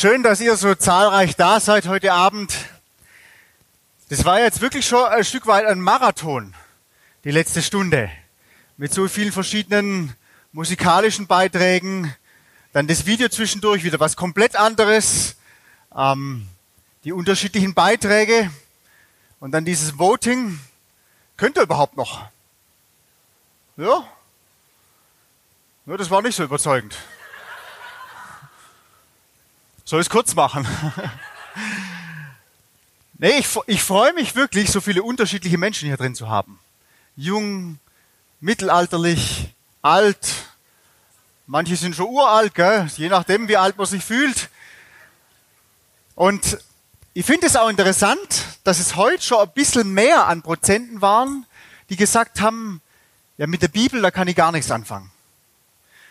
Schön, dass ihr so zahlreich da seid heute Abend. Das war jetzt wirklich schon ein Stück weit ein Marathon, die letzte Stunde. Mit so vielen verschiedenen musikalischen Beiträgen. Dann das Video zwischendurch, wieder was komplett anderes. Ähm, die unterschiedlichen Beiträge. Und dann dieses Voting. Könnt ihr überhaupt noch? Ja? Ja, das war nicht so überzeugend. Soll ich es kurz machen? nee, ich, ich freue mich wirklich, so viele unterschiedliche Menschen hier drin zu haben. Jung, mittelalterlich, alt. Manche sind schon uralt, gell? je nachdem, wie alt man sich fühlt. Und ich finde es auch interessant, dass es heute schon ein bisschen mehr an Prozenten waren, die gesagt haben, ja, mit der Bibel, da kann ich gar nichts anfangen.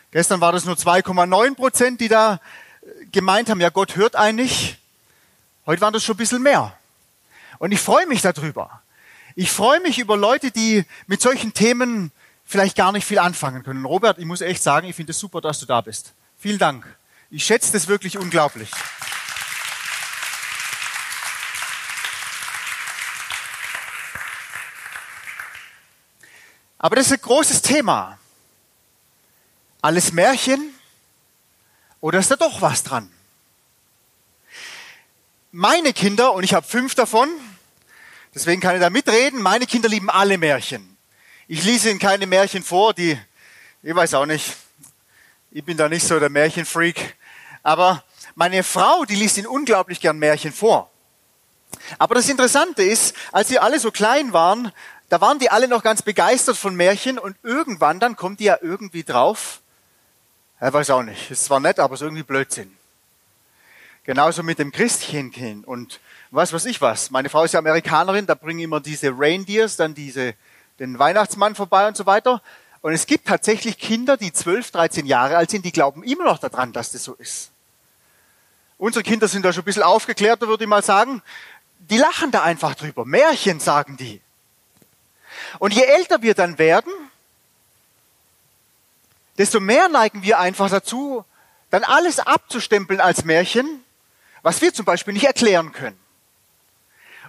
Gestern war das nur 2,9 Prozent, die da gemeint haben, ja, Gott hört eigentlich. Heute waren das schon ein bisschen mehr. Und ich freue mich darüber. Ich freue mich über Leute, die mit solchen Themen vielleicht gar nicht viel anfangen können. Robert, ich muss echt sagen, ich finde es super, dass du da bist. Vielen Dank. Ich schätze das wirklich unglaublich. Aber das ist ein großes Thema. Alles Märchen, oder ist da doch was dran? Meine Kinder, und ich habe fünf davon, deswegen kann ich da mitreden, meine Kinder lieben alle Märchen. Ich lese ihnen keine Märchen vor, die, ich weiß auch nicht, ich bin da nicht so der Märchenfreak, aber meine Frau, die liest ihnen unglaublich gern Märchen vor. Aber das Interessante ist, als sie alle so klein waren, da waren die alle noch ganz begeistert von Märchen und irgendwann dann kommt die ja irgendwie drauf, er weiß auch nicht. Ist zwar nett, aber es ist irgendwie Blödsinn. Genauso mit dem Christchenkind und was weiß ich was. Meine Frau ist ja Amerikanerin, da bringen immer diese Reindeers, dann diese, den Weihnachtsmann vorbei und so weiter. Und es gibt tatsächlich Kinder, die 12, 13 Jahre alt sind, die glauben immer noch daran, dass das so ist. Unsere Kinder sind da schon ein bisschen aufgeklärter, würde ich mal sagen. Die lachen da einfach drüber. Märchen sagen die. Und je älter wir dann werden, desto mehr neigen wir einfach dazu, dann alles abzustempeln als Märchen, was wir zum Beispiel nicht erklären können.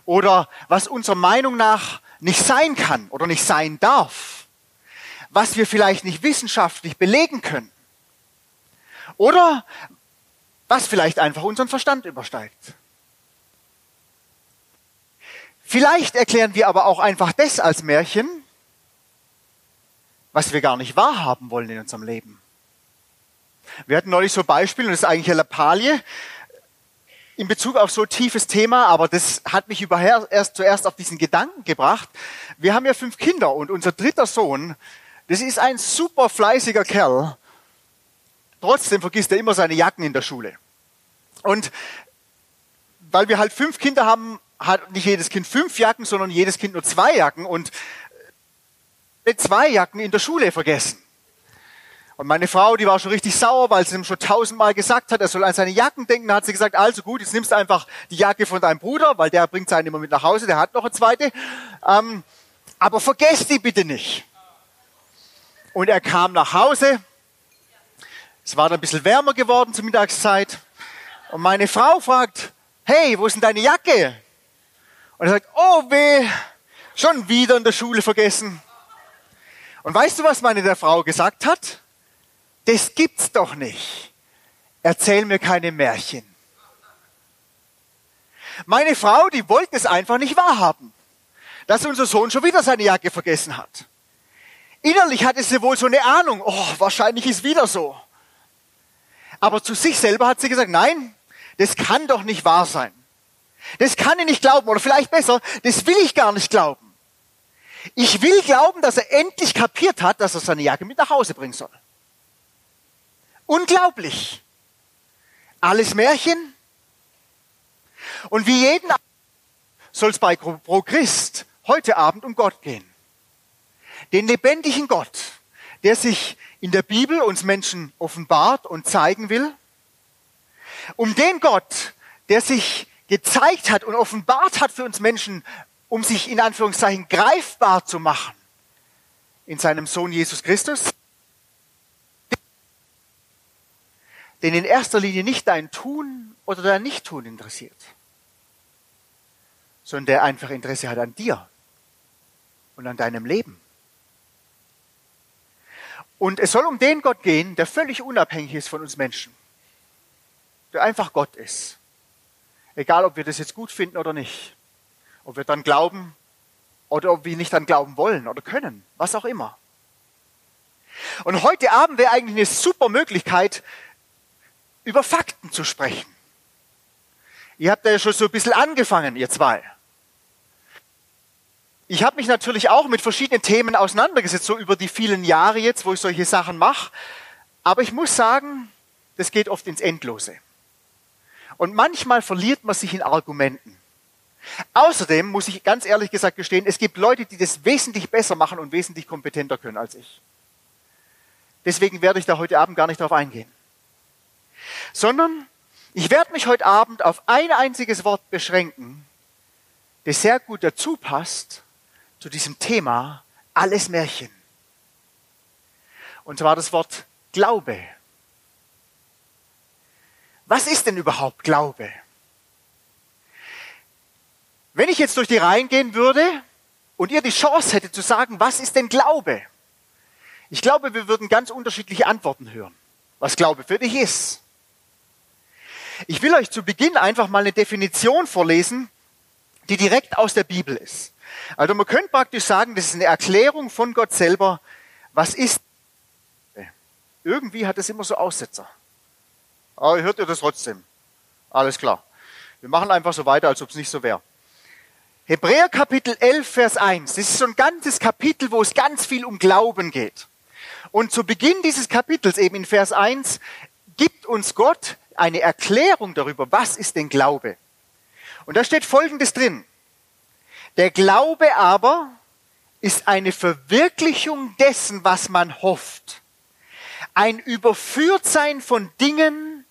Oder was unserer Meinung nach nicht sein kann oder nicht sein darf. Was wir vielleicht nicht wissenschaftlich belegen können. Oder was vielleicht einfach unseren Verstand übersteigt. Vielleicht erklären wir aber auch einfach das als Märchen, was wir gar nicht wahrhaben wollen in unserem Leben. Wir hatten neulich so Beispiele, und das ist eigentlich eine Lappalie in Bezug auf so tiefes Thema, aber das hat mich überher erst zuerst auf diesen Gedanken gebracht. Wir haben ja fünf Kinder und unser dritter Sohn, das ist ein super fleißiger Kerl. Trotzdem vergisst er immer seine Jacken in der Schule. Und weil wir halt fünf Kinder haben, hat nicht jedes Kind fünf Jacken, sondern jedes Kind nur zwei Jacken. Und zwei Jacken in der Schule vergessen. Und meine Frau, die war schon richtig sauer, weil sie ihm schon tausendmal gesagt hat, er soll an seine Jacken denken. Da hat sie gesagt, also gut, jetzt nimmst du einfach die Jacke von deinem Bruder, weil der bringt seine immer mit nach Hause, der hat noch eine zweite. Ähm, aber vergesst die bitte nicht. Und er kam nach Hause. Es war dann ein bisschen wärmer geworden zur Mittagszeit. Und meine Frau fragt, hey, wo ist denn deine Jacke? Und er sagt, oh weh, schon wieder in der Schule vergessen. Und weißt du, was meine der Frau gesagt hat? Das gibt's doch nicht. Erzähl mir keine Märchen. Meine Frau, die wollte es einfach nicht wahrhaben, dass unser Sohn schon wieder seine Jacke vergessen hat. Innerlich hatte sie wohl so eine Ahnung, oh, wahrscheinlich ist wieder so. Aber zu sich selber hat sie gesagt, nein, das kann doch nicht wahr sein. Das kann ich nicht glauben. Oder vielleicht besser, das will ich gar nicht glauben. Ich will glauben, dass er endlich kapiert hat, dass er seine Jacke mit nach Hause bringen soll. Unglaublich. Alles Märchen. Und wie jeden Abend soll es bei Pro Christ heute Abend um Gott gehen. Den lebendigen Gott, der sich in der Bibel uns Menschen offenbart und zeigen will. Um den Gott, der sich gezeigt hat und offenbart hat für uns Menschen um sich in Anführungszeichen greifbar zu machen in seinem Sohn Jesus Christus, den in erster Linie nicht dein Tun oder dein Nichttun interessiert, sondern der einfach Interesse hat an dir und an deinem Leben. Und es soll um den Gott gehen, der völlig unabhängig ist von uns Menschen, der einfach Gott ist. Egal, ob wir das jetzt gut finden oder nicht, ob wir dann glauben oder ob wir nicht dann glauben wollen oder können, was auch immer. Und heute Abend wäre eigentlich eine super Möglichkeit, über Fakten zu sprechen. Ihr habt ja schon so ein bisschen angefangen, ihr zwei. Ich habe mich natürlich auch mit verschiedenen Themen auseinandergesetzt, so über die vielen Jahre jetzt, wo ich solche Sachen mache. Aber ich muss sagen, das geht oft ins Endlose. Und manchmal verliert man sich in Argumenten. Außerdem muss ich ganz ehrlich gesagt gestehen, es gibt Leute, die das wesentlich besser machen und wesentlich kompetenter können als ich. Deswegen werde ich da heute Abend gar nicht darauf eingehen. Sondern ich werde mich heute Abend auf ein einziges Wort beschränken, das sehr gut dazu passt zu diesem Thema alles Märchen. Und zwar das Wort Glaube. Was ist denn überhaupt Glaube? Wenn ich jetzt durch die Reihen gehen würde und ihr die Chance hättet zu sagen, was ist denn Glaube? Ich glaube, wir würden ganz unterschiedliche Antworten hören, was Glaube für dich ist. Ich will euch zu Beginn einfach mal eine Definition vorlesen, die direkt aus der Bibel ist. Also man könnte praktisch sagen, das ist eine Erklärung von Gott selber, was ist. Irgendwie hat es immer so Aussetzer. Aber hört ihr das trotzdem? Alles klar. Wir machen einfach so weiter, als ob es nicht so wäre. Hebräer Kapitel 11, Vers 1. Das ist so ein ganzes Kapitel, wo es ganz viel um Glauben geht. Und zu Beginn dieses Kapitels, eben in Vers 1, gibt uns Gott eine Erklärung darüber, was ist denn Glaube. Und da steht Folgendes drin. Der Glaube aber ist eine Verwirklichung dessen, was man hofft. Ein Überführtsein von Dingen,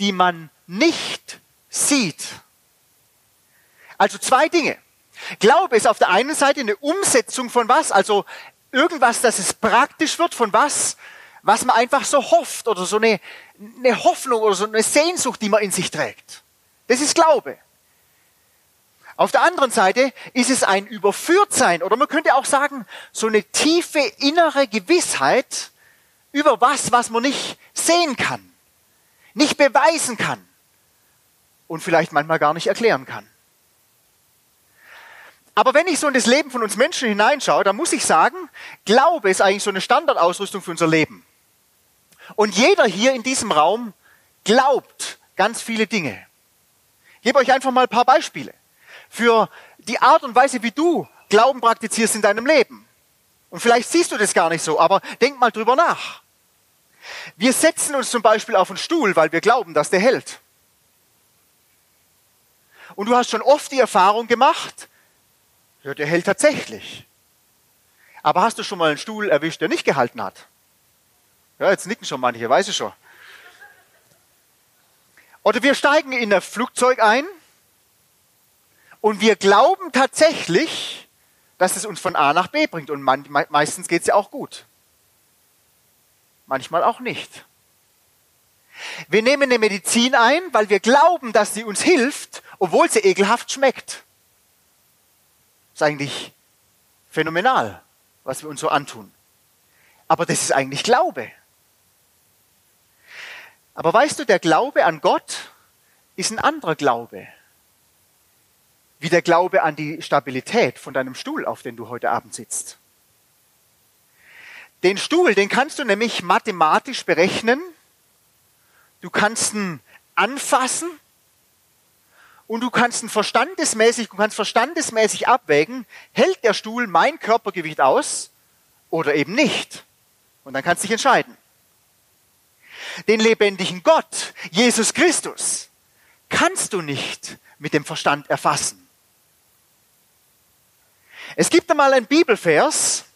die man nicht sieht. Also zwei Dinge. Glaube ist auf der einen Seite eine Umsetzung von was, also irgendwas, dass es praktisch wird von was, was man einfach so hofft oder so eine, eine Hoffnung oder so eine Sehnsucht, die man in sich trägt. Das ist Glaube. Auf der anderen Seite ist es ein Überführtsein oder man könnte auch sagen, so eine tiefe innere Gewissheit über was, was man nicht sehen kann, nicht beweisen kann und vielleicht manchmal gar nicht erklären kann. Aber wenn ich so in das Leben von uns Menschen hineinschaue, dann muss ich sagen, Glaube ist eigentlich so eine Standardausrüstung für unser Leben. Und jeder hier in diesem Raum glaubt ganz viele Dinge. Ich gebe euch einfach mal ein paar Beispiele für die Art und Weise, wie du Glauben praktizierst in deinem Leben. Und vielleicht siehst du das gar nicht so, aber denk mal drüber nach. Wir setzen uns zum Beispiel auf einen Stuhl, weil wir glauben, dass der hält. Und du hast schon oft die Erfahrung gemacht, ja, der hält tatsächlich. Aber hast du schon mal einen Stuhl erwischt, der nicht gehalten hat? Ja, jetzt nicken schon manche, weiß ich schon. Oder wir steigen in ein Flugzeug ein und wir glauben tatsächlich, dass es uns von A nach B bringt. Und man, meistens geht es ja auch gut. Manchmal auch nicht. Wir nehmen eine Medizin ein, weil wir glauben, dass sie uns hilft, obwohl sie ekelhaft schmeckt. Ist eigentlich phänomenal, was wir uns so antun. Aber das ist eigentlich Glaube. Aber weißt du, der Glaube an Gott ist ein anderer Glaube. Wie der Glaube an die Stabilität von deinem Stuhl, auf dem du heute Abend sitzt. Den Stuhl, den kannst du nämlich mathematisch berechnen. Du kannst ihn anfassen und du kannst ihn verstandesmäßig, du kannst verstandesmäßig abwägen, hält der Stuhl mein Körpergewicht aus oder eben nicht. Und dann kannst du dich entscheiden. Den lebendigen Gott, Jesus Christus, kannst du nicht mit dem Verstand erfassen. Es gibt einmal einen Bibelvers,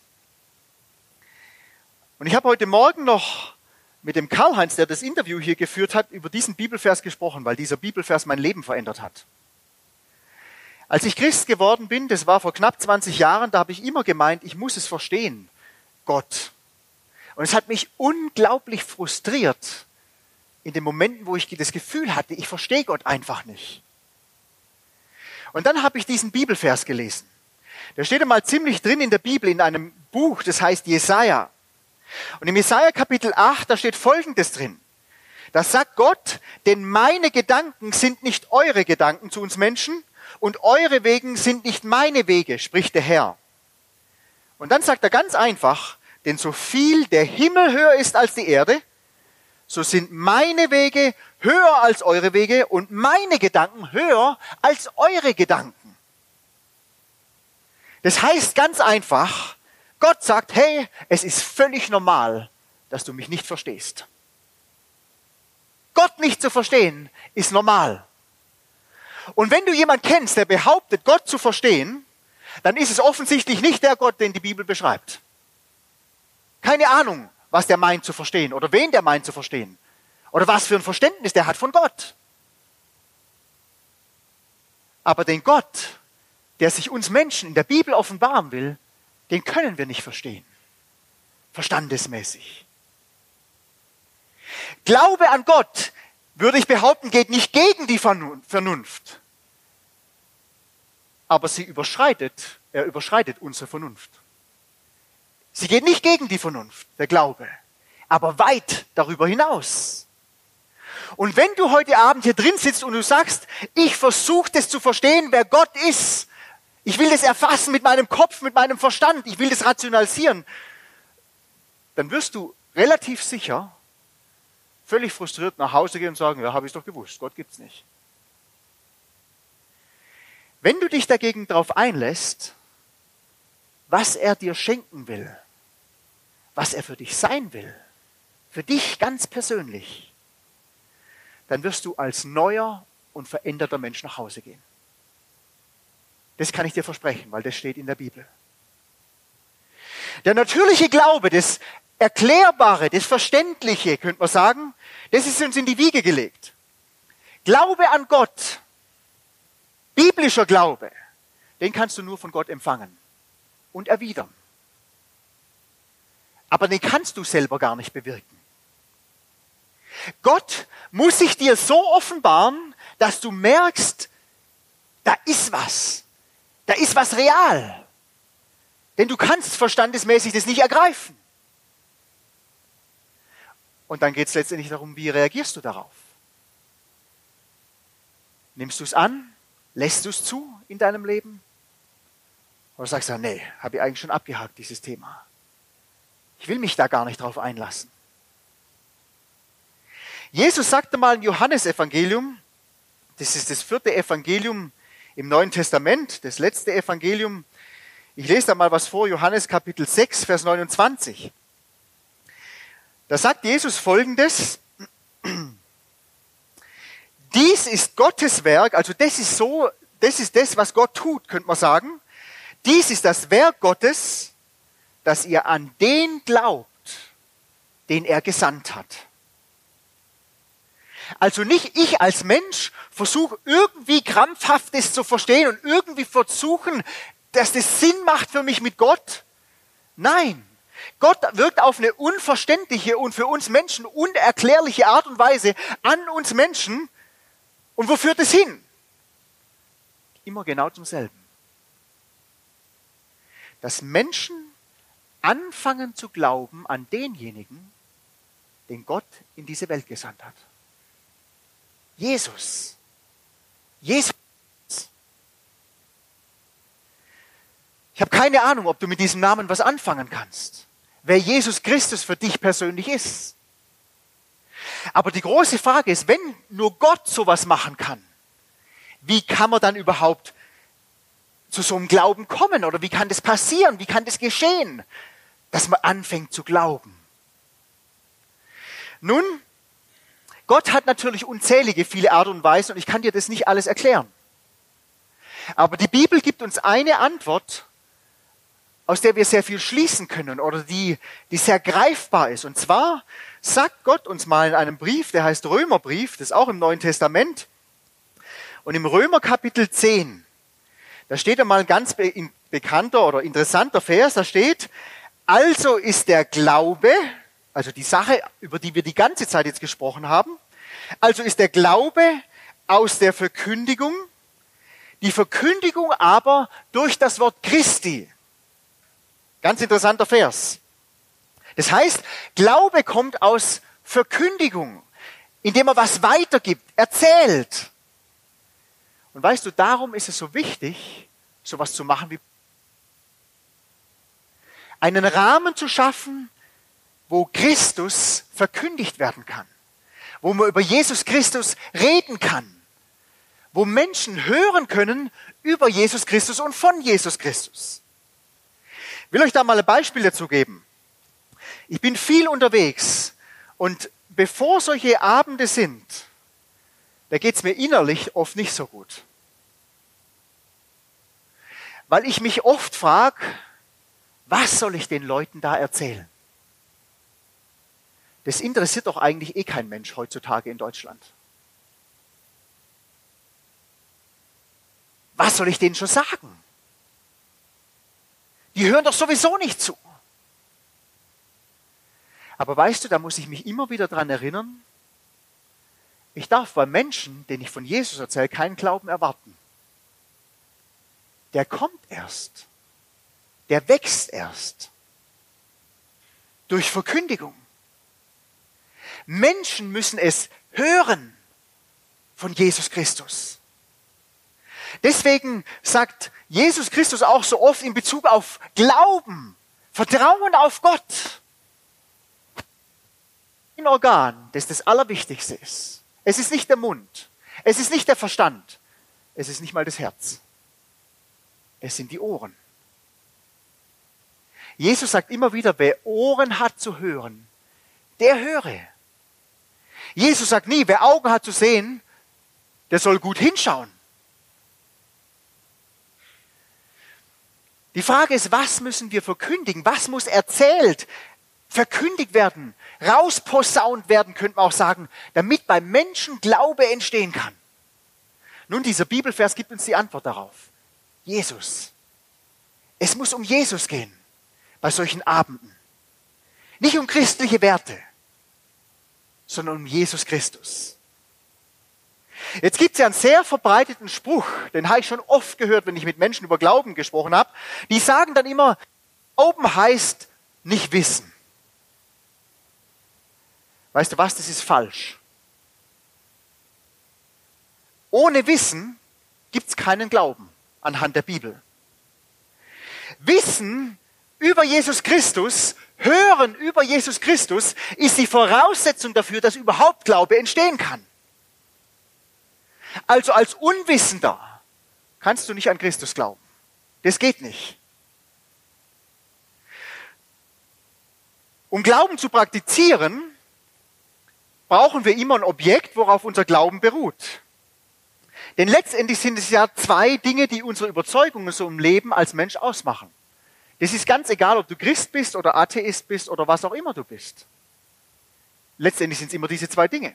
und ich habe heute Morgen noch mit dem Karl-Heinz, der das Interview hier geführt hat, über diesen Bibelvers gesprochen, weil dieser Bibelvers mein Leben verändert hat. Als ich Christ geworden bin, das war vor knapp 20 Jahren, da habe ich immer gemeint, ich muss es verstehen, Gott. Und es hat mich unglaublich frustriert, in den Momenten, wo ich das Gefühl hatte, ich verstehe Gott einfach nicht. Und dann habe ich diesen Bibelvers gelesen. Der steht einmal ziemlich drin in der Bibel, in einem Buch, das heißt Jesaja. Und im Jesaja Kapitel 8, da steht Folgendes drin. Da sagt Gott, denn meine Gedanken sind nicht eure Gedanken zu uns Menschen und eure Wegen sind nicht meine Wege, spricht der Herr. Und dann sagt er ganz einfach, denn so viel der Himmel höher ist als die Erde, so sind meine Wege höher als eure Wege und meine Gedanken höher als eure Gedanken. Das heißt ganz einfach, Gott sagt, hey, es ist völlig normal, dass du mich nicht verstehst. Gott nicht zu verstehen, ist normal. Und wenn du jemand kennst, der behauptet, Gott zu verstehen, dann ist es offensichtlich nicht der Gott, den die Bibel beschreibt. Keine Ahnung, was der meint zu verstehen oder wen der meint zu verstehen oder was für ein Verständnis der hat von Gott. Aber den Gott, der sich uns Menschen in der Bibel offenbaren will, den können wir nicht verstehen. Verstandesmäßig. Glaube an Gott, würde ich behaupten, geht nicht gegen die Vernunft. Aber sie überschreitet, er überschreitet unsere Vernunft. Sie geht nicht gegen die Vernunft, der Glaube, aber weit darüber hinaus. Und wenn du heute Abend hier drin sitzt und du sagst, ich versuche das zu verstehen, wer Gott ist, ich will das erfassen mit meinem Kopf, mit meinem Verstand, ich will das rationalisieren, dann wirst du relativ sicher völlig frustriert nach Hause gehen und sagen, ja, habe ich doch gewusst, Gott gibt's nicht. Wenn du dich dagegen darauf einlässt, was er dir schenken will, was er für dich sein will, für dich ganz persönlich, dann wirst du als neuer und veränderter Mensch nach Hause gehen. Das kann ich dir versprechen, weil das steht in der Bibel. Der natürliche Glaube, das Erklärbare, das Verständliche, könnte man sagen, das ist uns in die Wiege gelegt. Glaube an Gott, biblischer Glaube, den kannst du nur von Gott empfangen und erwidern. Aber den kannst du selber gar nicht bewirken. Gott muss sich dir so offenbaren, dass du merkst, da ist was. Da ist was real. Denn du kannst verstandesmäßig das nicht ergreifen. Und dann geht es letztendlich darum, wie reagierst du darauf? Nimmst du es an? Lässt du es zu in deinem Leben? Oder sagst du, nee, habe ich eigentlich schon abgehakt, dieses Thema. Ich will mich da gar nicht drauf einlassen. Jesus sagte mal im Johannesevangelium, das ist das vierte Evangelium im Neuen Testament, das letzte Evangelium. Ich lese da mal was vor, Johannes Kapitel 6, Vers 29. Da sagt Jesus Folgendes. Dies ist Gottes Werk, also das ist so, das ist das, was Gott tut, könnte man sagen. Dies ist das Werk Gottes, dass ihr an den glaubt, den er gesandt hat. Also nicht ich als Mensch versuche irgendwie krampfhaftes zu verstehen und irgendwie versuchen, dass das Sinn macht für mich mit Gott. Nein. Gott wirkt auf eine unverständliche und für uns Menschen unerklärliche Art und Weise an uns Menschen. Und wo führt es hin? Immer genau zum selben. Dass Menschen anfangen zu glauben an denjenigen, den Gott in diese Welt gesandt hat. Jesus. Jesus. Ich habe keine Ahnung, ob du mit diesem Namen was anfangen kannst. Wer Jesus Christus für dich persönlich ist. Aber die große Frage ist, wenn nur Gott sowas machen kann, wie kann man dann überhaupt zu so einem Glauben kommen? Oder wie kann das passieren? Wie kann das geschehen, dass man anfängt zu glauben? Nun, Gott hat natürlich unzählige viele Art und Weisen und ich kann dir das nicht alles erklären. Aber die Bibel gibt uns eine Antwort, aus der wir sehr viel schließen können oder die, die sehr greifbar ist. Und zwar sagt Gott uns mal in einem Brief, der heißt Römerbrief, das ist auch im Neuen Testament. Und im Römer Kapitel 10, da steht einmal ein ganz bekannter oder interessanter Vers, da steht, also ist der Glaube, also die Sache, über die wir die ganze Zeit jetzt gesprochen haben, Also ist der Glaube aus der Verkündigung, die Verkündigung aber durch das Wort Christi. Ganz interessanter Vers. Das heißt, Glaube kommt aus Verkündigung, indem er was weitergibt, erzählt. Und weißt du, darum ist es so wichtig, sowas zu machen wie einen Rahmen zu schaffen, wo Christus verkündigt werden kann, wo man über Jesus Christus reden kann, wo Menschen hören können über Jesus Christus und von Jesus Christus. Ich will euch da mal ein Beispiel dazu geben. Ich bin viel unterwegs und bevor solche Abende sind, da geht es mir innerlich oft nicht so gut. Weil ich mich oft frage, was soll ich den Leuten da erzählen? Das interessiert doch eigentlich eh kein Mensch heutzutage in Deutschland. Was soll ich denen schon sagen? Die hören doch sowieso nicht zu. Aber weißt du, da muss ich mich immer wieder dran erinnern, ich darf bei Menschen, denen ich von Jesus erzähle, keinen Glauben erwarten. Der kommt erst. Der wächst erst. Durch Verkündigung. Menschen müssen es hören von Jesus Christus. Deswegen sagt Jesus Christus auch so oft in Bezug auf Glauben, Vertrauen auf Gott. Ein Organ, das das Allerwichtigste ist. Es ist nicht der Mund, es ist nicht der Verstand, es ist nicht mal das Herz. Es sind die Ohren. Jesus sagt immer wieder, wer Ohren hat zu hören, der höre. Jesus sagt nie, wer Augen hat zu sehen, der soll gut hinschauen. Die Frage ist, was müssen wir verkündigen? Was muss erzählt, verkündigt werden, rausposaunt werden, könnte man auch sagen, damit beim Menschen Glaube entstehen kann? Nun, dieser Bibelvers gibt uns die Antwort darauf. Jesus. Es muss um Jesus gehen bei solchen Abenden. Nicht um christliche Werte, sondern um Jesus Christus. Jetzt gibt es ja einen sehr verbreiteten Spruch, den habe ich schon oft gehört, wenn ich mit Menschen über Glauben gesprochen habe. Die sagen dann immer, Glauben heißt nicht wissen. Weißt du was, das ist falsch. Ohne Wissen gibt es keinen Glauben anhand der Bibel. Wissen über Jesus Christus, hören über Jesus Christus ist die Voraussetzung dafür, dass überhaupt Glaube entstehen kann. Also als Unwissender kannst du nicht an Christus glauben. Das geht nicht. Um Glauben zu praktizieren, brauchen wir immer ein Objekt, worauf unser Glauben beruht. Denn letztendlich sind es ja zwei Dinge, die unsere Überzeugungen so im Leben als Mensch ausmachen. Das ist ganz egal, ob du Christ bist oder Atheist bist oder was auch immer du bist. Letztendlich sind es immer diese zwei Dinge.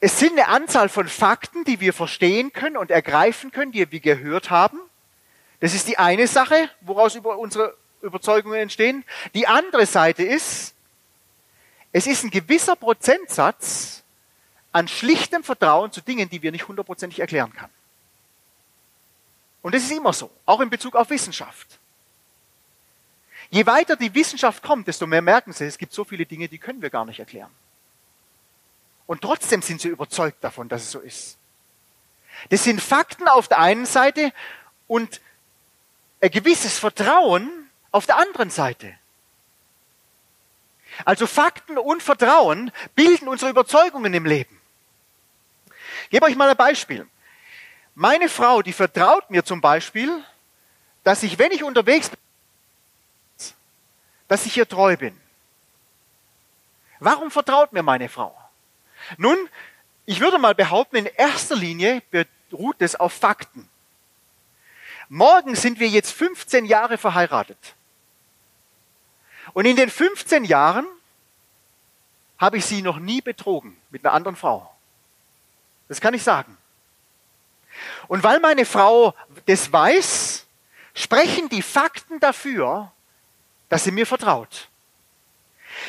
Es sind eine Anzahl von Fakten, die wir verstehen können und ergreifen können, die wir gehört haben. Das ist die eine Sache, woraus über unsere Überzeugungen entstehen. Die andere Seite ist, es ist ein gewisser Prozentsatz an schlichtem Vertrauen zu Dingen, die wir nicht hundertprozentig erklären können. Und das ist immer so, auch in Bezug auf Wissenschaft. Je weiter die Wissenschaft kommt, desto mehr merken sie, es gibt so viele Dinge, die können wir gar nicht erklären. Und trotzdem sind sie überzeugt davon, dass es so ist. Das sind Fakten auf der einen Seite und ein gewisses Vertrauen auf der anderen Seite. Also Fakten und Vertrauen bilden unsere Überzeugungen im Leben. Ich gebe euch mal ein Beispiel. Meine Frau, die vertraut mir zum Beispiel, dass ich, wenn ich unterwegs bin, dass ich ihr treu bin. Warum vertraut mir meine Frau? Nun, ich würde mal behaupten, in erster Linie beruht es auf Fakten. Morgen sind wir jetzt 15 Jahre verheiratet. Und in den 15 Jahren habe ich sie noch nie betrogen mit einer anderen Frau. Das kann ich sagen. Und weil meine Frau das weiß, sprechen die Fakten dafür, dass sie mir vertraut.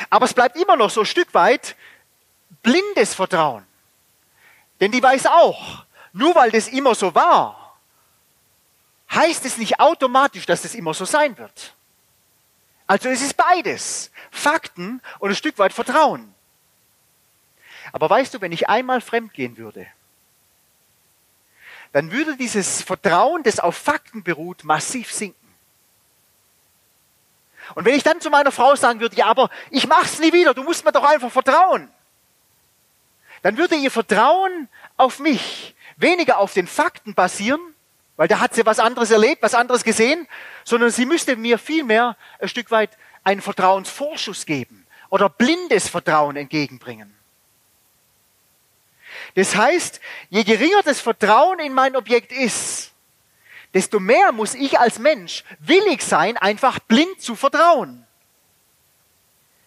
Aber es bleibt immer noch so ein Stück weit blindes Vertrauen. Denn die weiß auch, nur weil das immer so war, heißt es nicht automatisch, dass das immer so sein wird. Also es ist beides. Fakten und ein Stück weit Vertrauen. Aber weißt du, wenn ich einmal fremd gehen würde, dann würde dieses Vertrauen, das auf Fakten beruht, massiv sinken. Und wenn ich dann zu meiner Frau sagen würde, ja, aber ich mach's nie wieder, du musst mir doch einfach vertrauen, dann würde ihr Vertrauen auf mich weniger auf den Fakten basieren, weil da hat sie was anderes erlebt, was anderes gesehen, sondern sie müsste mir vielmehr ein Stück weit einen Vertrauensvorschuss geben oder blindes Vertrauen entgegenbringen. Das heißt, je geringer das Vertrauen in mein Objekt ist, desto mehr muss ich als Mensch willig sein, einfach blind zu vertrauen.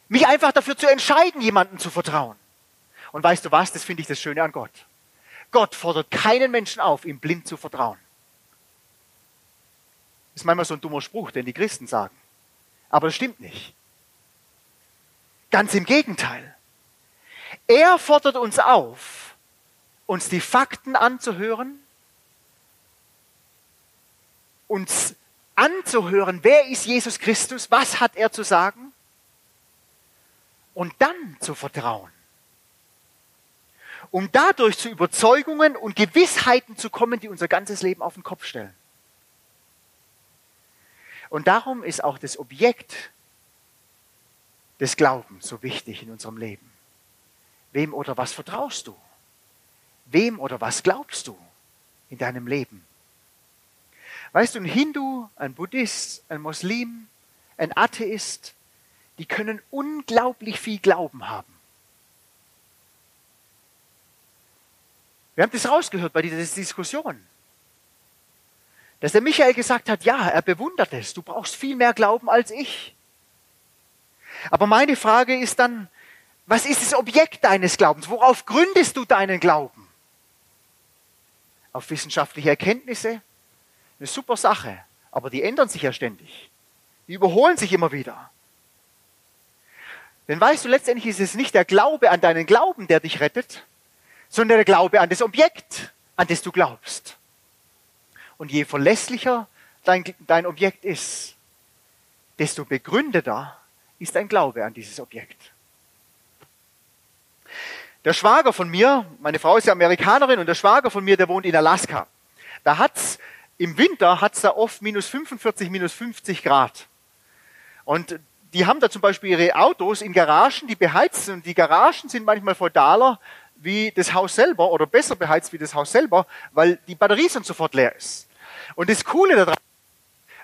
Mich einfach dafür zu entscheiden, jemandem zu vertrauen. Und weißt du was, das finde ich das Schöne an Gott. Gott fordert keinen Menschen auf, ihm blind zu vertrauen. Das ist manchmal so ein dummer Spruch, den die Christen sagen. Aber das stimmt nicht. Ganz im Gegenteil. Er fordert uns auf, uns die Fakten anzuhören, uns anzuhören, wer ist Jesus Christus, was hat er zu sagen und dann zu vertrauen um dadurch zu Überzeugungen und Gewissheiten zu kommen, die unser ganzes Leben auf den Kopf stellen. Und darum ist auch das Objekt des Glaubens so wichtig in unserem Leben. Wem oder was vertraust du? Wem oder was glaubst du in deinem Leben? Weißt du, ein Hindu, ein Buddhist, ein Muslim, ein Atheist, die können unglaublich viel Glauben haben. Wir haben das rausgehört bei dieser Diskussion. Dass der Michael gesagt hat, ja, er bewundert es, du brauchst viel mehr Glauben als ich. Aber meine Frage ist dann, was ist das Objekt deines Glaubens? Worauf gründest du deinen Glauben? Auf wissenschaftliche Erkenntnisse? Eine super Sache, aber die ändern sich ja ständig. Die überholen sich immer wieder. Denn weißt du, letztendlich ist es nicht der Glaube an deinen Glauben, der dich rettet, sondern der Glaube an das Objekt, an das du glaubst. Und je verlässlicher dein, dein Objekt ist, desto begründeter ist dein Glaube an dieses Objekt. Der Schwager von mir, meine Frau ist ja Amerikanerin und der Schwager von mir, der wohnt in Alaska. Da hat's im Winter hat's da oft minus 45, minus 50 Grad. Und die haben da zum Beispiel ihre Autos in Garagen, die beheizt sind. Und die Garagen sind manchmal feudaler wie das Haus selber oder besser beheizt wie das Haus selber, weil die Batterie dann sofort leer ist. Und das Coole daran,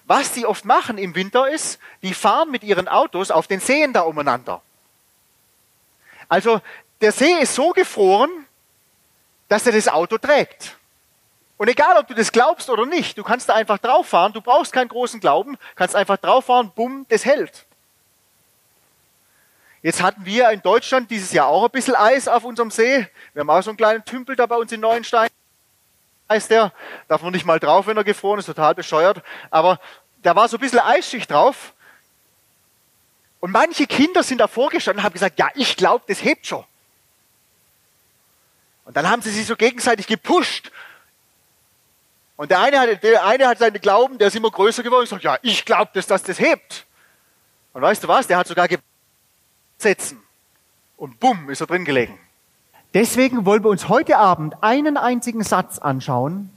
was die oft machen im Winter ist, die fahren mit ihren Autos auf den Seen da umeinander. Also der See ist so gefroren, dass er das Auto trägt. Und egal, ob du das glaubst oder nicht, du kannst da einfach drauf fahren, du brauchst keinen großen Glauben, kannst einfach drauf fahren, bumm, das hält. Jetzt hatten wir in Deutschland dieses Jahr auch ein bisschen Eis auf unserem See. Wir haben auch so einen kleinen Tümpel da bei uns in Neuenstein. Heißt der, darf man nicht mal drauf, wenn er gefroren ist, total bescheuert. Aber da war so ein bisschen Eisschicht drauf. Und manche Kinder sind davor gestanden und haben gesagt, ja, ich glaube, das hebt schon. Und dann haben sie sich so gegenseitig gepusht. Und der eine, hat, der eine hat seinen Glauben, der ist immer größer geworden und sagt, ja, ich glaube, dass das das hebt. Und weißt du was, der hat sogar setzen. Und bumm, ist er drin gelegen. Deswegen wollen wir uns heute Abend einen einzigen Satz anschauen,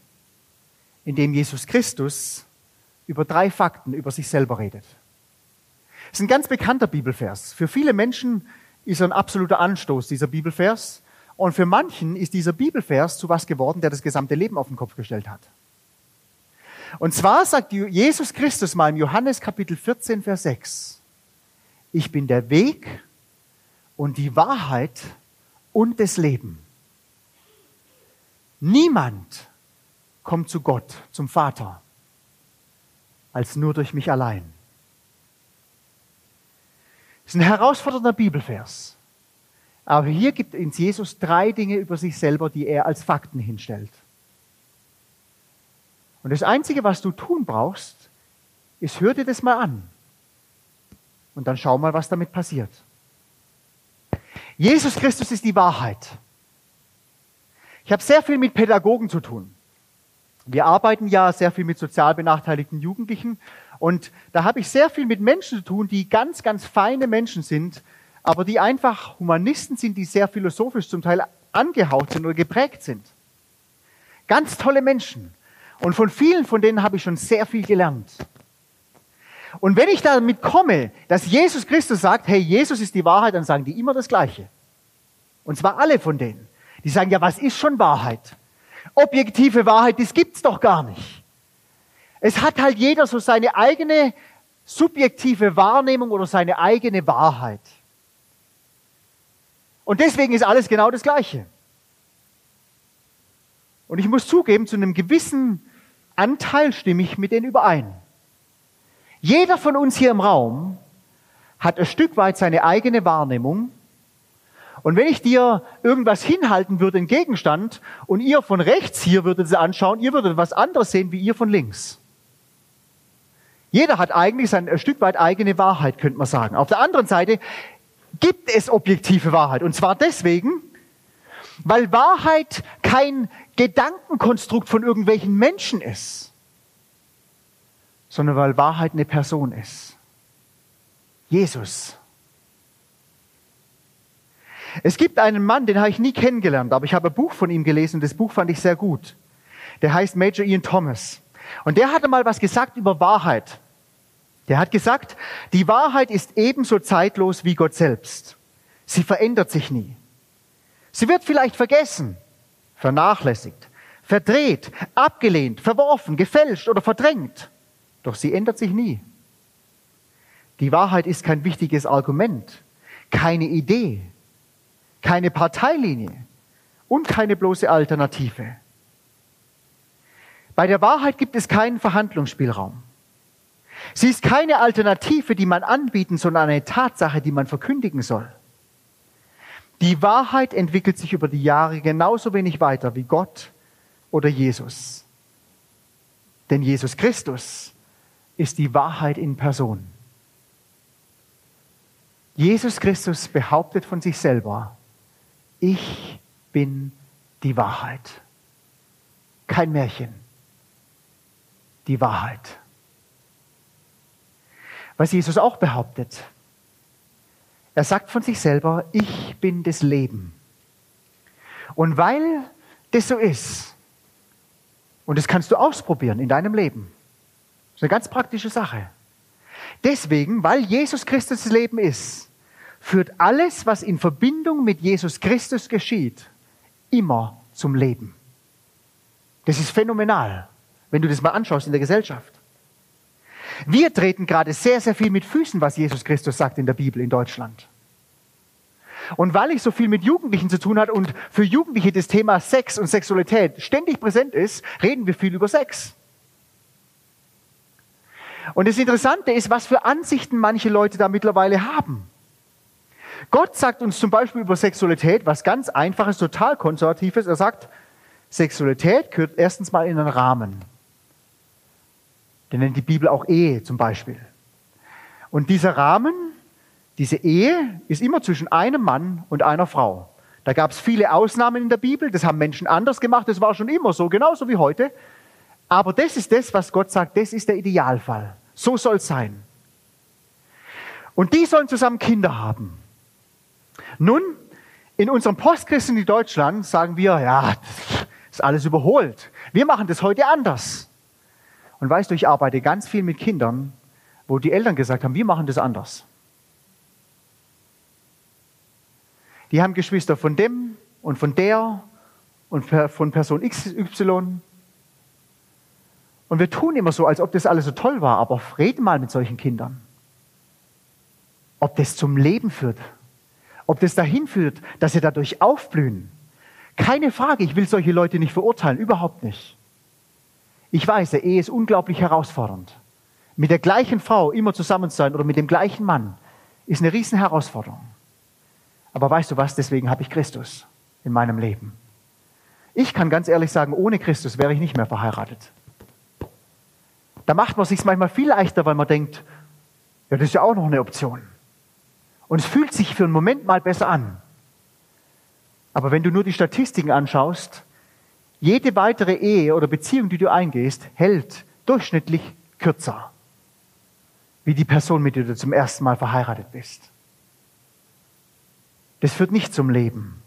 in dem Jesus Christus über drei Fakten über sich selber redet. Es ist ein ganz bekannter Bibelvers. Für viele Menschen ist er ein absoluter Anstoß, dieser Bibelvers. Und für manchen ist dieser Bibelvers zu was geworden, der das gesamte Leben auf den Kopf gestellt hat. Und zwar sagt Jesus Christus mal im Johannes Kapitel 14, Vers 6, ich bin der Weg, und die Wahrheit und das Leben. Niemand kommt zu Gott, zum Vater, als nur durch mich allein. Das ist ein herausfordernder Bibelvers. Aber hier gibt uns Jesus drei Dinge über sich selber, die er als Fakten hinstellt. Und das Einzige, was du tun brauchst, ist, hör dir das mal an. Und dann schau mal, was damit passiert. Jesus Christus ist die Wahrheit. Ich habe sehr viel mit Pädagogen zu tun. Wir arbeiten ja sehr viel mit sozial benachteiligten Jugendlichen und da habe ich sehr viel mit Menschen zu tun, die ganz, ganz feine Menschen sind, aber die einfach Humanisten sind, die sehr philosophisch zum Teil angehaucht sind oder geprägt sind. Ganz tolle Menschen. Und von vielen von denen habe ich schon sehr viel gelernt. Und wenn ich damit komme, dass Jesus Christus sagt, hey, Jesus ist die Wahrheit, dann sagen die immer das Gleiche. Und zwar alle von denen. Die sagen, ja, was ist schon Wahrheit? objektive Wahrheit, das gibt's doch gar nicht. Es hat halt jeder so seine eigene subjektive Wahrnehmung oder seine eigene Wahrheit. Und deswegen ist alles genau das Gleiche. Und ich muss zugeben, zu einem gewissen Anteil stimme ich mit denen überein. Jeder von uns hier im Raum hat ein Stück weit seine eigene Wahrnehmung und wenn ich dir irgendwas hinhalten würde, einen Gegenstand, und ihr von rechts hier würdet sie anschauen, ihr würdet was anderes sehen wie ihr von links. Jeder hat eigentlich sein ein Stück weit eigene Wahrheit, könnte man sagen. Auf der anderen Seite gibt es objektive Wahrheit. Und zwar deswegen, weil Wahrheit kein Gedankenkonstrukt von irgendwelchen Menschen ist, sondern weil Wahrheit eine Person ist. Jesus. Es gibt einen Mann, den habe ich nie kennengelernt, aber ich habe ein Buch von ihm gelesen und das Buch fand ich sehr gut. Der heißt Major Ian Thomas. Und der hatte mal was gesagt über Wahrheit. Der hat gesagt, die Wahrheit ist ebenso zeitlos wie Gott selbst. Sie verändert sich nie. Sie wird vielleicht vergessen, vernachlässigt, verdreht, abgelehnt, verworfen, gefälscht oder verdrängt. Doch sie ändert sich nie. Die Wahrheit ist kein wichtiges Argument, keine Idee, keine Parteilinie und keine bloße Alternative. Bei der Wahrheit gibt es keinen Verhandlungsspielraum. Sie ist keine Alternative, die man anbieten, sondern eine Tatsache, die man verkündigen soll. Die Wahrheit entwickelt sich über die Jahre genauso wenig weiter wie Gott oder Jesus. Denn Jesus Christus ist die Wahrheit in Person. Jesus Christus behauptet von sich selber, ich bin die Wahrheit. Kein Märchen. Die Wahrheit. Was Jesus auch behauptet. Er sagt von sich selber, ich bin das Leben. Und weil das so ist, und das kannst du ausprobieren in deinem Leben, das ist eine ganz praktische Sache. Deswegen, weil Jesus Christus das Leben ist, führt alles, was in Verbindung mit Jesus Christus geschieht, immer zum Leben. Das ist phänomenal, wenn du das mal anschaust in der Gesellschaft. Wir treten gerade sehr, sehr viel mit Füßen, was Jesus Christus sagt in der Bibel in Deutschland. Und weil ich so viel mit Jugendlichen zu tun habe und für Jugendliche das Thema Sex und Sexualität ständig präsent ist, reden wir viel über Sex. Und das Interessante ist, was für Ansichten manche Leute da mittlerweile haben. Gott sagt uns zum Beispiel über Sexualität was ganz Einfaches, total Konservatives. Er sagt, Sexualität gehört erstens mal in einen Rahmen. Den nennt die Bibel auch Ehe zum Beispiel. Und dieser Rahmen, diese Ehe, ist immer zwischen einem Mann und einer Frau. Da gab es viele Ausnahmen in der Bibel, das haben Menschen anders gemacht, das war schon immer so, genauso wie heute. Aber das ist das, was Gott sagt, das ist der Idealfall. So soll es sein. Und die sollen zusammen Kinder haben. Nun, in unserem Postchristen in Deutschland sagen wir, ja, das ist alles überholt. Wir machen das heute anders. Und weißt du, ich arbeite ganz viel mit Kindern, wo die Eltern gesagt haben, wir machen das anders. Die haben Geschwister von dem und von der und von Person XY. Und wir tun immer so, als ob das alles so toll war, aber reden mal mit solchen Kindern. Ob das zum Leben führt. Ob das dahin führt, dass sie dadurch aufblühen. Keine Frage, ich will solche Leute nicht verurteilen, überhaupt nicht. Ich weiß, der Ehe ist unglaublich herausfordernd. Mit der gleichen Frau immer zusammen zu sein oder mit dem gleichen Mann ist eine riesen Herausforderung. Aber weißt du was, deswegen habe ich Christus in meinem Leben. Ich kann ganz ehrlich sagen, ohne Christus wäre ich nicht mehr verheiratet. Da macht man sich manchmal viel leichter, weil man denkt, ja, das ist ja auch noch eine Option. Und es fühlt sich für einen Moment mal besser an. Aber wenn du nur die Statistiken anschaust, jede weitere Ehe oder Beziehung, die du eingehst, hält durchschnittlich kürzer, wie die Person, mit der du zum ersten Mal verheiratet bist. Das führt nicht zum Leben.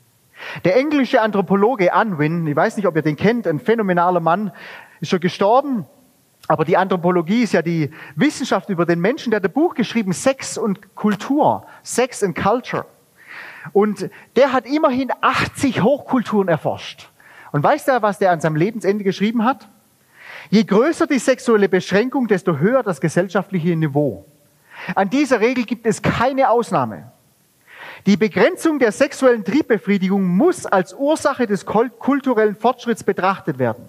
Der englische Anthropologe Unwin, ich weiß nicht, ob ihr den kennt, ein phänomenaler Mann, ist schon gestorben, aber die Anthropologie ist ja die Wissenschaft über den Menschen, der hat ein Buch geschrieben, Sex und Kultur, Sex and Culture. Und der hat immerhin 80 Hochkulturen erforscht. Und weißt du, was der an seinem Lebensende geschrieben hat? Je größer die sexuelle Beschränkung, desto höher das gesellschaftliche Niveau. An dieser Regel gibt es keine Ausnahme. Die Begrenzung der sexuellen Triebbefriedigung muss als Ursache des kulturellen Fortschritts betrachtet werden.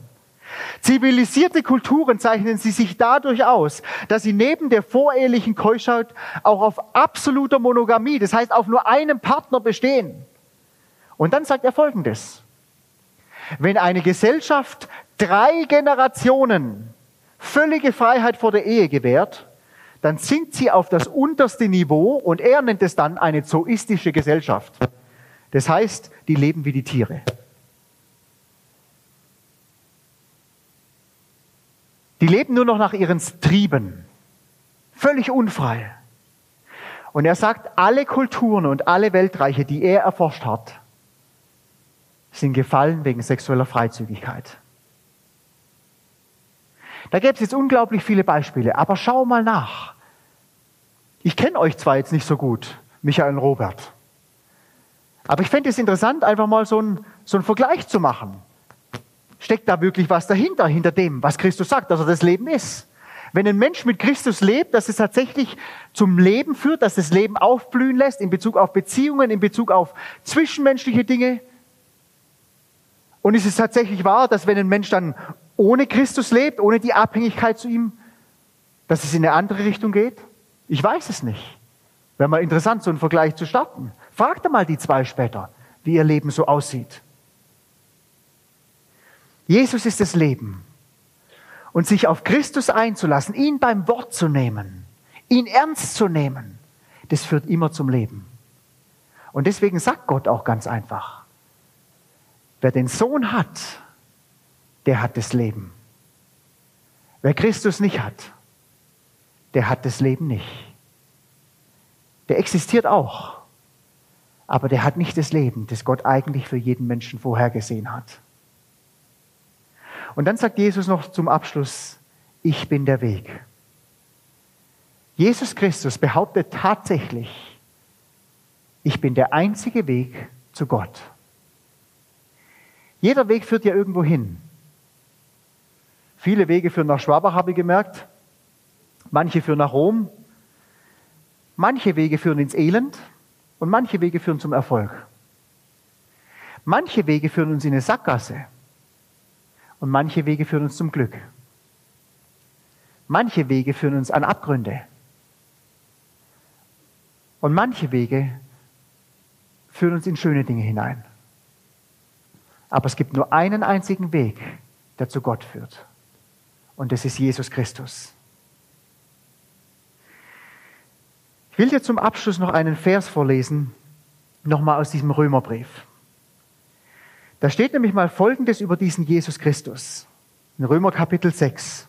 Zivilisierte Kulturen zeichnen sie sich dadurch aus, dass sie neben der vorehelichen Keuschheit auch auf absoluter Monogamie, das heißt auf nur einem Partner bestehen. Und dann sagt er Folgendes. Wenn eine Gesellschaft drei Generationen völlige Freiheit vor der Ehe gewährt, dann sinkt sie auf das unterste Niveau und er nennt es dann eine zoistische Gesellschaft. Das heißt, die leben wie die Tiere. Die leben nur noch nach ihren Trieben, völlig unfrei. Und er sagt, alle Kulturen und alle Weltreiche, die er erforscht hat, sind gefallen wegen sexueller Freizügigkeit. Da gäbe es jetzt unglaublich viele Beispiele, aber schau mal nach. Ich kenne euch zwar jetzt nicht so gut, Michael und Robert, aber ich fände es interessant, einfach mal so einen, so einen Vergleich zu machen. Steckt da wirklich was dahinter, hinter dem, was Christus sagt, dass er das Leben ist? Wenn ein Mensch mit Christus lebt, dass es tatsächlich zum Leben führt, dass das Leben aufblühen lässt in Bezug auf Beziehungen, in Bezug auf zwischenmenschliche Dinge. Und ist es tatsächlich wahr, dass wenn ein Mensch dann ohne Christus lebt, ohne die Abhängigkeit zu ihm, dass es in eine andere Richtung geht? Ich weiß es nicht. Wäre mal interessant, so einen Vergleich zu starten. Fragt mal die zwei später, wie ihr Leben so aussieht. Jesus ist das Leben. Und sich auf Christus einzulassen, ihn beim Wort zu nehmen, ihn ernst zu nehmen, das führt immer zum Leben. Und deswegen sagt Gott auch ganz einfach, wer den Sohn hat, der hat das Leben. Wer Christus nicht hat, der hat das Leben nicht. Der existiert auch, aber der hat nicht das Leben, das Gott eigentlich für jeden Menschen vorhergesehen hat. Und dann sagt Jesus noch zum Abschluss, ich bin der Weg. Jesus Christus behauptet tatsächlich, ich bin der einzige Weg zu Gott. Jeder Weg führt ja irgendwo hin. Viele Wege führen nach Schwabach, habe ich gemerkt. Manche führen nach Rom. Manche Wege führen ins Elend und manche Wege führen zum Erfolg. Manche Wege führen uns in eine Sackgasse und manche Wege führen uns zum Glück. Manche Wege führen uns an Abgründe. Und manche Wege führen uns in schöne Dinge hinein. Aber es gibt nur einen einzigen Weg, der zu Gott führt. Und das ist Jesus Christus. Ich will dir zum Abschluss noch einen Vers vorlesen, nochmal aus diesem Römerbrief. Da steht nämlich mal Folgendes über diesen Jesus Christus. In Römer Kapitel 6.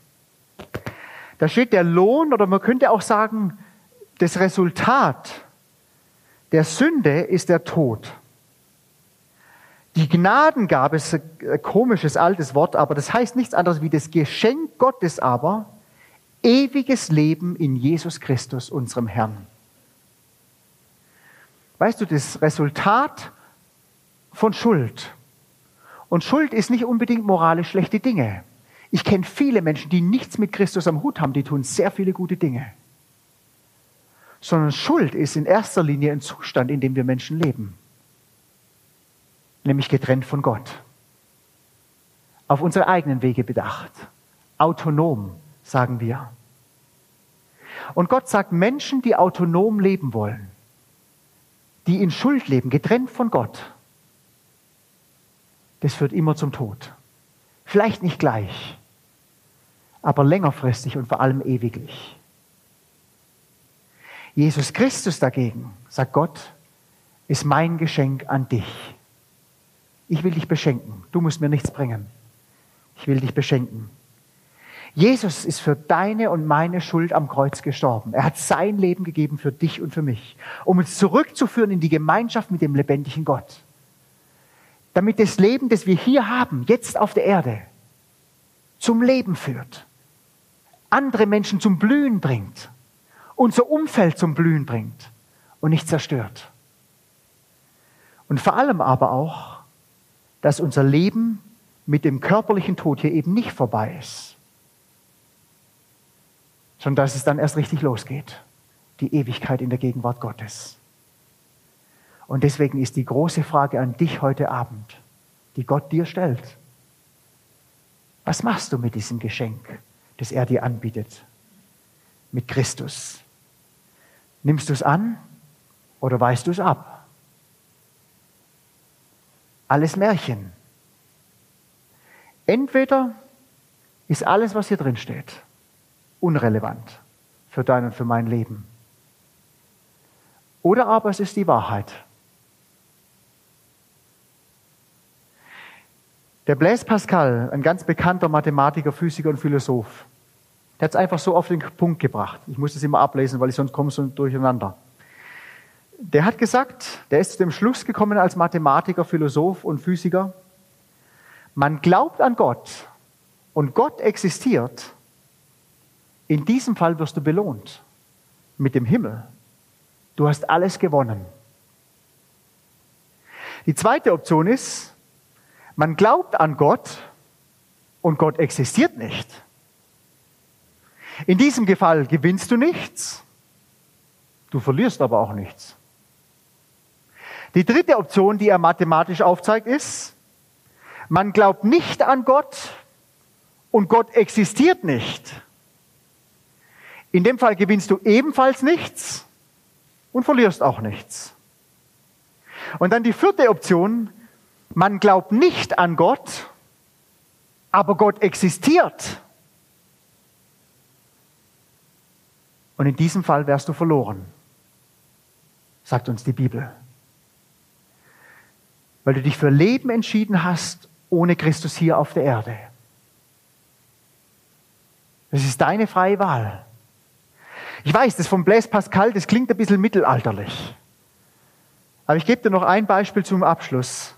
Da steht der Lohn, oder man könnte auch sagen, das Resultat der Sünde ist der Tod. Die Gnadengabe ist ein komisches altes Wort, aber das heißt nichts anderes wie das Geschenk Gottes aber, ewiges Leben in Jesus Christus, unserem Herrn. Weißt du, das Resultat von Schuld und Schuld ist nicht unbedingt moralisch schlechte Dinge. Ich kenne viele Menschen, die nichts mit Christus am Hut haben, die tun sehr viele gute Dinge. Sondern Schuld ist in erster Linie ein Zustand, in dem wir Menschen leben. Nämlich getrennt von Gott. Auf unsere eigenen Wege bedacht. Autonom, sagen wir. Und Gott sagt, Menschen, die autonom leben wollen, die in Schuld leben, getrennt von Gott, das führt immer zum Tod. Vielleicht nicht gleich, aber längerfristig und vor allem ewiglich. Jesus Christus dagegen, sagt Gott, ist mein Geschenk an dich. Ich will dich beschenken. Du musst mir nichts bringen. Ich will dich beschenken. Jesus ist für deine und meine Schuld am Kreuz gestorben. Er hat sein Leben gegeben für dich und für mich, um uns zurückzuführen in die Gemeinschaft mit dem lebendigen Gott. Damit das Leben, das wir hier haben, jetzt auf der Erde, zum Leben führt, andere Menschen zum Blühen bringt, unser Umfeld zum Blühen bringt und nicht zerstört. Und vor allem aber auch, dass unser Leben mit dem körperlichen Tod hier eben nicht vorbei ist sondern dass es dann erst richtig losgeht. Die Ewigkeit in der Gegenwart Gottes. Und deswegen ist die große Frage an dich heute Abend, die Gott dir stellt. Was machst du mit diesem Geschenk, das er dir anbietet? Mit Christus. Nimmst du es an oder weißt du es ab? Alles Märchen. Entweder ist alles, was hier drin steht, unrelevant für dein und für mein Leben. Oder aber es ist die Wahrheit. Der Blaise Pascal, ein ganz bekannter Mathematiker, Physiker und Philosoph, der hat es einfach so auf den Punkt gebracht. Ich muss es immer ablesen, weil ich sonst komme so durcheinander. Der hat gesagt, der ist zu dem Schluss gekommen als Mathematiker, Philosoph und Physiker, man glaubt an Gott und Gott existiert, in diesem Fall wirst du belohnt mit dem Himmel. Du hast alles gewonnen. Die zweite Option ist, man glaubt an Gott und Gott existiert nicht. In diesem Fall gewinnst du nichts, du verlierst aber auch nichts. Die dritte Option, die er mathematisch aufzeigt, ist, man glaubt nicht an Gott und Gott existiert nicht. In dem Fall gewinnst du ebenfalls nichts und verlierst auch nichts. Und dann die vierte Option, man glaubt nicht an Gott, aber Gott existiert. Und in diesem Fall wärst du verloren, sagt uns die Bibel. Weil du dich für Leben entschieden hast, ohne Christus hier auf der Erde. Das ist deine freie Wahl. Ich weiß, das von Blaise Pascal, das klingt ein bisschen mittelalterlich. Aber ich gebe dir noch ein Beispiel zum Abschluss,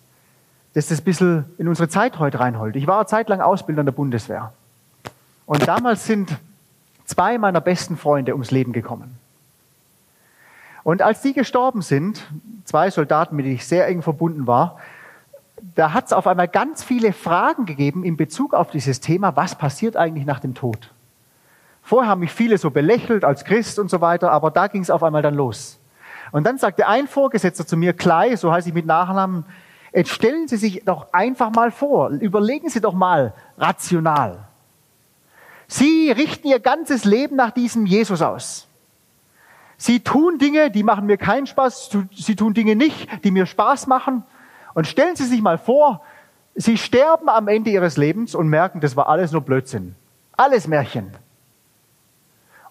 das das ein bisschen in unsere Zeit heute reinholt. Ich war eine Zeit lang Ausbilder in der Bundeswehr. Und damals sind zwei meiner besten Freunde ums Leben gekommen. Und als die gestorben sind, zwei Soldaten, mit denen ich sehr eng verbunden war, da hat es auf einmal ganz viele Fragen gegeben in Bezug auf dieses Thema, was passiert eigentlich nach dem Tod. Vorher haben mich viele so belächelt als Christ und so weiter, aber da ging es auf einmal dann los. Und dann sagte ein Vorgesetzter zu mir, Klei, so heiße ich mit Nachnamen, jetzt stellen Sie sich doch einfach mal vor, überlegen Sie doch mal rational. Sie richten Ihr ganzes Leben nach diesem Jesus aus. Sie tun Dinge, die machen mir keinen Spaß, Sie tun Dinge nicht, die mir Spaß machen. Und stellen Sie sich mal vor, Sie sterben am Ende Ihres Lebens und merken, das war alles nur Blödsinn. Alles Märchen.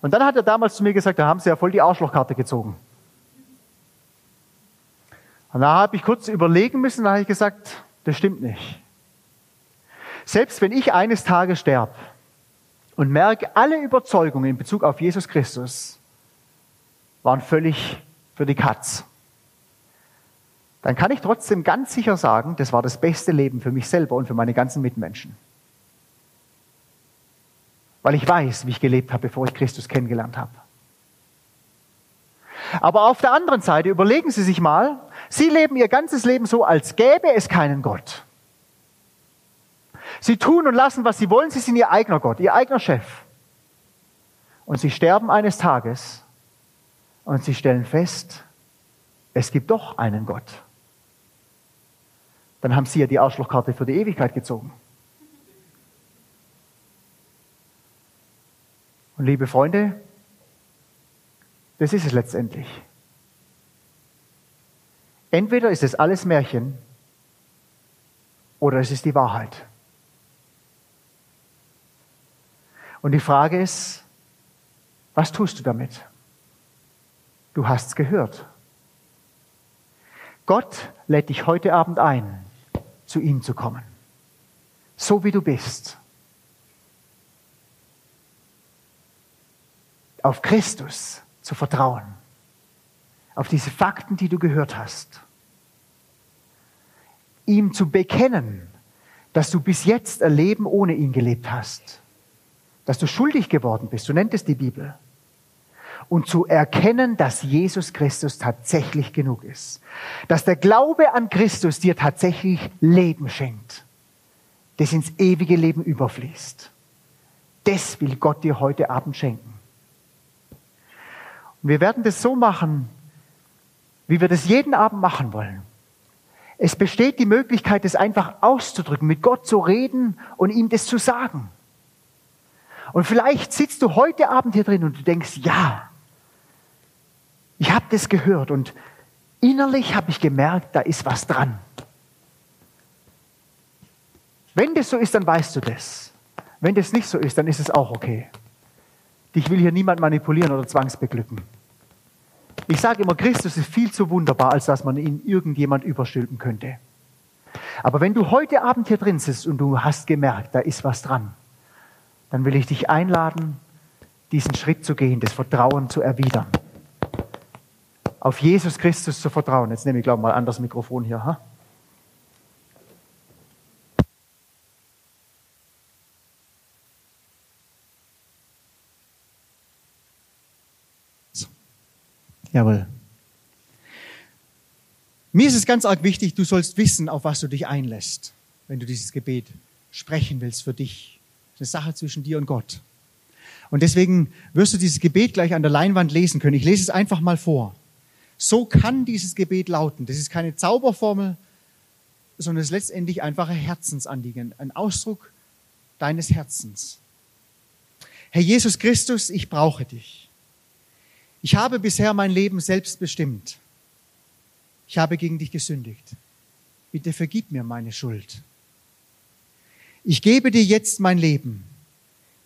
Und dann hat er damals zu mir gesagt, da haben sie ja voll die Arschlochkarte gezogen. Und da habe ich kurz überlegen müssen, da habe ich gesagt, das stimmt nicht. Selbst wenn ich eines Tages sterbe und merke, alle Überzeugungen in Bezug auf Jesus Christus waren völlig für die Katz, dann kann ich trotzdem ganz sicher sagen, das war das beste Leben für mich selber und für meine ganzen Mitmenschen weil ich weiß, wie ich gelebt habe, bevor ich Christus kennengelernt habe. Aber auf der anderen Seite überlegen Sie sich mal, Sie leben Ihr ganzes Leben so, als gäbe es keinen Gott. Sie tun und lassen, was Sie wollen, Sie sind Ihr eigener Gott, Ihr eigener Chef. Und Sie sterben eines Tages und Sie stellen fest, es gibt doch einen Gott. Dann haben Sie ja die Arschlochkarte für die Ewigkeit gezogen. Und liebe Freunde, das ist es letztendlich. Entweder ist es alles Märchen oder es ist die Wahrheit. Und die Frage ist, was tust du damit? Du hast es gehört. Gott lädt dich heute Abend ein, zu ihm zu kommen. So wie du bist. Auf Christus zu vertrauen. Auf diese Fakten, die du gehört hast. Ihm zu bekennen, dass du bis jetzt ein Leben ohne ihn gelebt hast. Dass du schuldig geworden bist. So nennt es die Bibel und zu erkennen, dass Jesus Christus tatsächlich genug ist. Dass der Glaube an Christus dir tatsächlich Leben schenkt, das ins ewige Leben überfließt. Das will Gott dir heute Abend schenken. Und wir werden das so machen, wie wir das jeden Abend machen wollen. Es besteht die Möglichkeit, das einfach auszudrücken, mit Gott zu reden und ihm das zu sagen. Und vielleicht sitzt du heute Abend hier drin und du denkst, ja, ich habe das gehört und innerlich habe ich gemerkt, da ist was dran. Wenn das so ist, dann weißt du das. Wenn das nicht so ist, dann ist es auch okay. Dich will hier niemand manipulieren oder zwangsbeglücken. Ich sage immer, Christus ist viel zu wunderbar, als dass man ihn irgendjemand überstülpen könnte. Aber wenn du heute Abend hier drin sitzt und du hast gemerkt, da ist was dran, dann will ich dich einladen, diesen Schritt zu gehen, das Vertrauen zu erwidern auf Jesus Christus zu vertrauen. Jetzt nehme ich, glaube ich, mal an das Mikrofon hier. Ha? So. Jawohl. Mir ist es ganz arg wichtig, du sollst wissen, auf was du dich einlässt, wenn du dieses Gebet sprechen willst für dich. Das ist eine Sache zwischen dir und Gott. Und deswegen wirst du dieses Gebet gleich an der Leinwand lesen können. Ich lese es einfach mal vor. So kann dieses Gebet lauten. Das ist keine Zauberformel, sondern es ist letztendlich einfach ein Herzensanliegen, ein Ausdruck deines Herzens. Herr Jesus Christus, ich brauche dich. Ich habe bisher mein Leben selbst bestimmt. Ich habe gegen dich gesündigt. Bitte vergib mir meine Schuld. Ich gebe dir jetzt mein Leben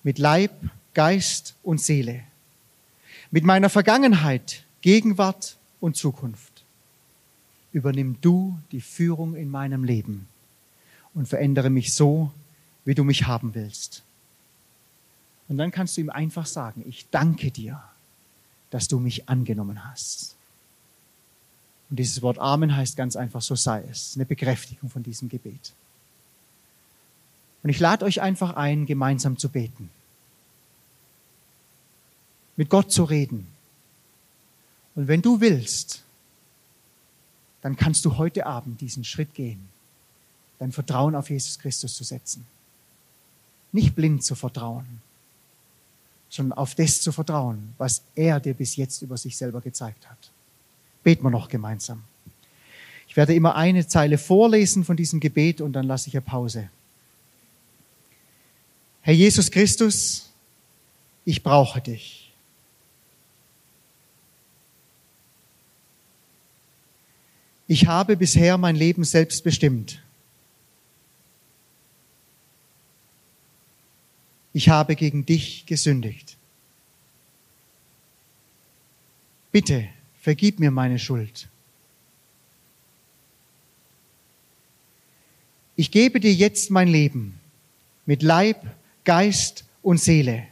mit Leib, Geist und Seele, mit meiner Vergangenheit, Gegenwart und Zukunft. Übernimm du die Führung in meinem Leben und verändere mich so, wie du mich haben willst. Und dann kannst du ihm einfach sagen, ich danke dir, dass du mich angenommen hast. Und dieses Wort Amen heißt ganz einfach, so sei es. Eine Bekräftigung von diesem Gebet. Und ich lade euch einfach ein, gemeinsam zu beten. Mit Gott zu reden und wenn du willst, dann kannst du heute Abend diesen Schritt gehen, dein Vertrauen auf Jesus Christus zu setzen. Nicht blind zu vertrauen, sondern auf das zu vertrauen, was er dir bis jetzt über sich selber gezeigt hat. Beten wir noch gemeinsam. Ich werde immer eine Zeile vorlesen von diesem Gebet und dann lasse ich eine Pause. Herr Jesus Christus, ich brauche dich. Ich habe bisher mein Leben selbst bestimmt. Ich habe gegen dich gesündigt. Bitte, vergib mir meine Schuld. Ich gebe dir jetzt mein Leben mit Leib, Geist und Seele.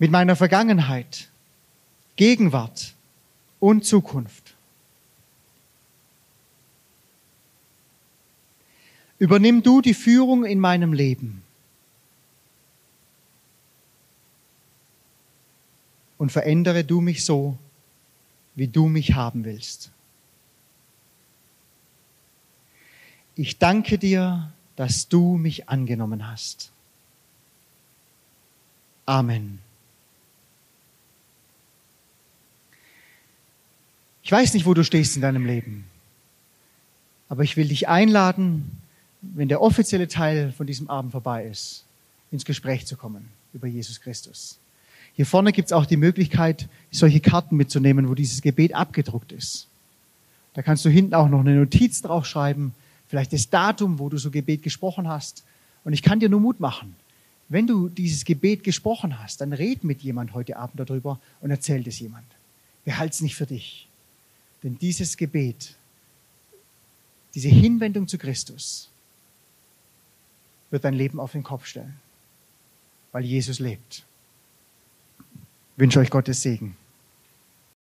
Mit meiner Vergangenheit, Gegenwart und Zukunft. Übernimm du die Führung in meinem Leben und verändere du mich so, wie du mich haben willst. Ich danke dir, dass du mich angenommen hast. Amen. Ich weiß nicht, wo du stehst in deinem Leben, aber ich will dich einladen, wenn der offizielle Teil von diesem Abend vorbei ist, ins Gespräch zu kommen über Jesus Christus. Hier vorne gibt es auch die Möglichkeit, solche Karten mitzunehmen, wo dieses Gebet abgedruckt ist. Da kannst du hinten auch noch eine Notiz draufschreiben, vielleicht das Datum, wo du so Gebet gesprochen hast. Und ich kann dir nur Mut machen. Wenn du dieses Gebet gesprochen hast, dann red mit jemand heute Abend darüber und erzähl es jemand. Behalte es nicht für dich Denn dieses Gebet, diese Hinwendung zu Christus, wird dein Leben auf den Kopf stellen, weil Jesus lebt. Ich wünsche euch Gottes Segen.